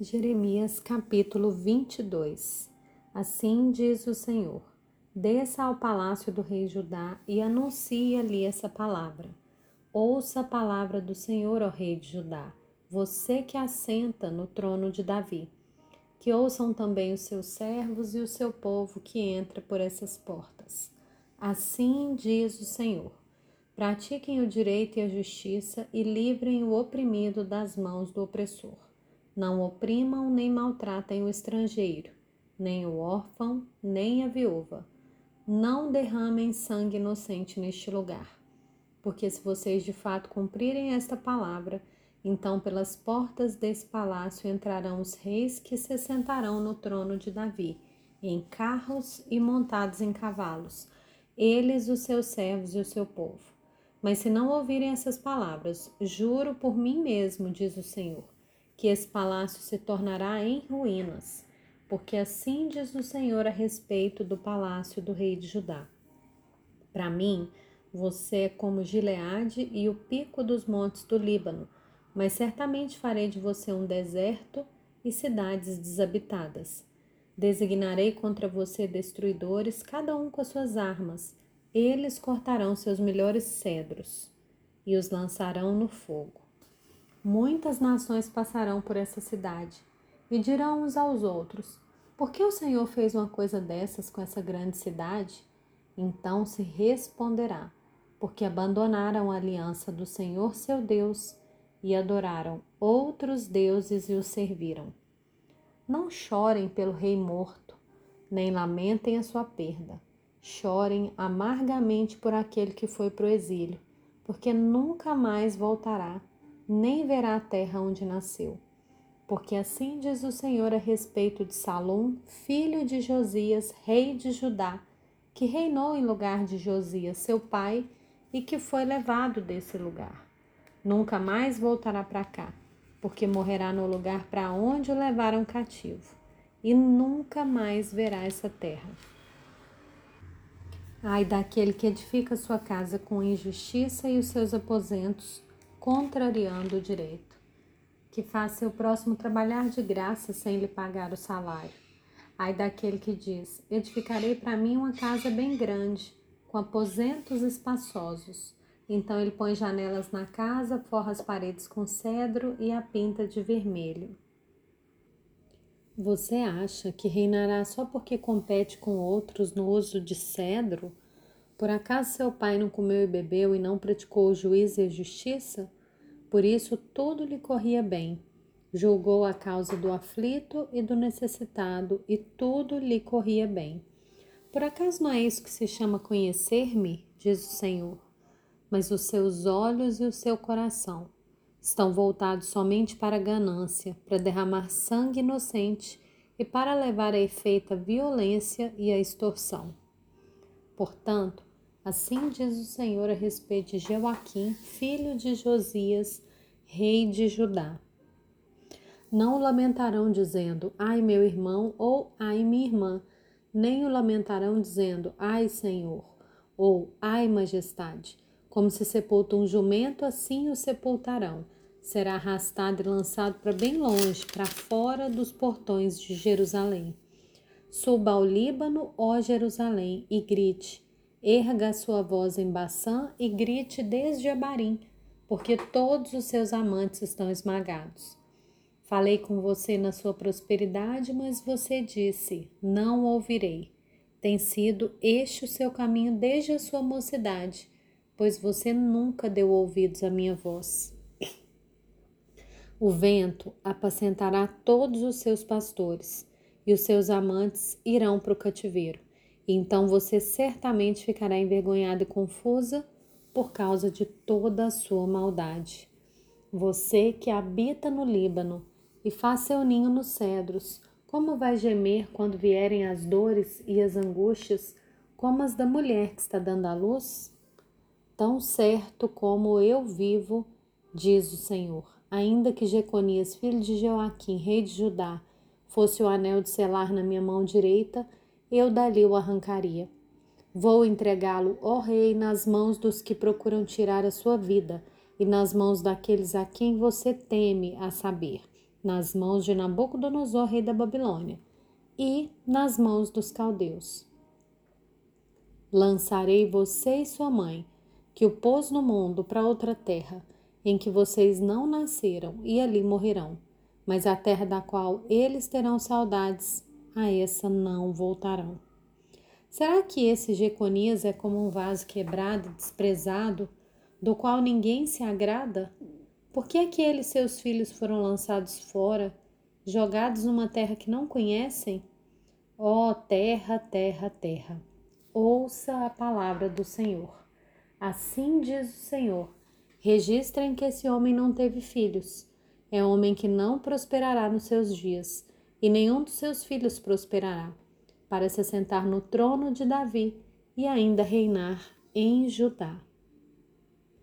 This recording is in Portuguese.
Jeremias capítulo 22 Assim diz o Senhor: Desça ao palácio do rei Judá e anuncie ali essa palavra. Ouça a palavra do Senhor, ó rei de Judá, você que assenta no trono de Davi. Que ouçam também os seus servos e o seu povo que entra por essas portas. Assim diz o Senhor: Pratiquem o direito e a justiça e livrem o oprimido das mãos do opressor não oprimam nem maltratem o estrangeiro, nem o órfão, nem a viúva. Não derramem sangue inocente neste lugar. Porque se vocês de fato cumprirem esta palavra, então pelas portas desse palácio entrarão os reis que se sentarão no trono de Davi, em carros e montados em cavalos, eles, os seus servos e o seu povo. Mas se não ouvirem essas palavras, juro por mim mesmo, diz o Senhor, que esse palácio se tornará em ruínas, porque assim diz o Senhor a respeito do palácio do rei de Judá. Para mim, você é como Gileade e o pico dos montes do Líbano, mas certamente farei de você um deserto e cidades desabitadas. Designarei contra você destruidores, cada um com as suas armas. Eles cortarão seus melhores cedros e os lançarão no fogo. Muitas nações passarão por essa cidade e dirão uns aos outros: Por que o Senhor fez uma coisa dessas com essa grande cidade? Então se responderá: Porque abandonaram a aliança do Senhor seu Deus e adoraram outros deuses e os serviram. Não chorem pelo rei morto, nem lamentem a sua perda. Chorem amargamente por aquele que foi para o exílio, porque nunca mais voltará nem verá a terra onde nasceu. Porque assim diz o Senhor a respeito de Salom, filho de Josias, rei de Judá, que reinou em lugar de Josias, seu pai, e que foi levado desse lugar. Nunca mais voltará para cá, porque morrerá no lugar para onde o levaram cativo, e nunca mais verá essa terra. Ai daquele que edifica sua casa com injustiça e os seus aposentos contrariando o direito, que faz seu próximo trabalhar de graça sem lhe pagar o salário. Ai daquele que diz: Edificarei para mim uma casa bem grande, com aposentos espaçosos. Então ele põe janelas na casa, forra as paredes com cedro e a pinta de vermelho. Você acha que reinará só porque compete com outros no uso de cedro? Por acaso seu pai não comeu e bebeu e não praticou o juízo e a justiça? Por isso tudo lhe corria bem. Julgou a causa do aflito e do necessitado, e tudo lhe corria bem. Por acaso não é isso que se chama conhecer-me? diz o Senhor. Mas os seus olhos e o seu coração estão voltados somente para a ganância, para derramar sangue inocente e para levar a efeito a violência e a extorsão. Portanto, Assim diz o Senhor a respeito de Joaquim, filho de Josias, rei de Judá. Não o lamentarão dizendo, ai meu irmão, ou ai minha irmã, nem o lamentarão dizendo, ai Senhor, ou ai majestade. Como se sepulta um jumento, assim o sepultarão. Será arrastado e lançado para bem longe, para fora dos portões de Jerusalém. Suba ao Líbano, ó Jerusalém, e grite: Erga sua voz em Baçã e grite desde Abarim, porque todos os seus amantes estão esmagados. Falei com você na sua prosperidade, mas você disse: Não ouvirei. Tem sido este o seu caminho desde a sua mocidade, pois você nunca deu ouvidos à minha voz. O vento apacentará todos os seus pastores, e os seus amantes irão para o cativeiro. Então você certamente ficará envergonhada e confusa por causa de toda a sua maldade. Você que habita no Líbano e faz seu ninho nos cedros, como vai gemer quando vierem as dores e as angústias, como as da mulher que está dando à luz? Tão certo como eu vivo, diz o Senhor, ainda que Jeconias, filho de Joaquim, rei de Judá, fosse o anel de selar na minha mão direita, eu dali o arrancaria. Vou entregá-lo, ó Rei, nas mãos dos que procuram tirar a sua vida e nas mãos daqueles a quem você teme, a saber, nas mãos de Nabucodonosor, rei da Babilônia, e nas mãos dos caldeus. Lançarei você e sua mãe, que o pôs no mundo, para outra terra, em que vocês não nasceram, e ali morrerão. Mas a terra da qual eles terão saudades, a essa não voltarão. Será que esse Jeconias é como um vaso quebrado, desprezado, do qual ninguém se agrada? Por que aqueles seus filhos foram lançados fora, jogados numa terra que não conhecem? Ó oh, terra, terra, terra, ouça a palavra do Senhor. Assim diz o Senhor: registrem que esse homem não teve filhos. É homem que não prosperará nos seus dias, e nenhum dos seus filhos prosperará para se assentar no trono de Davi e ainda reinar em Judá.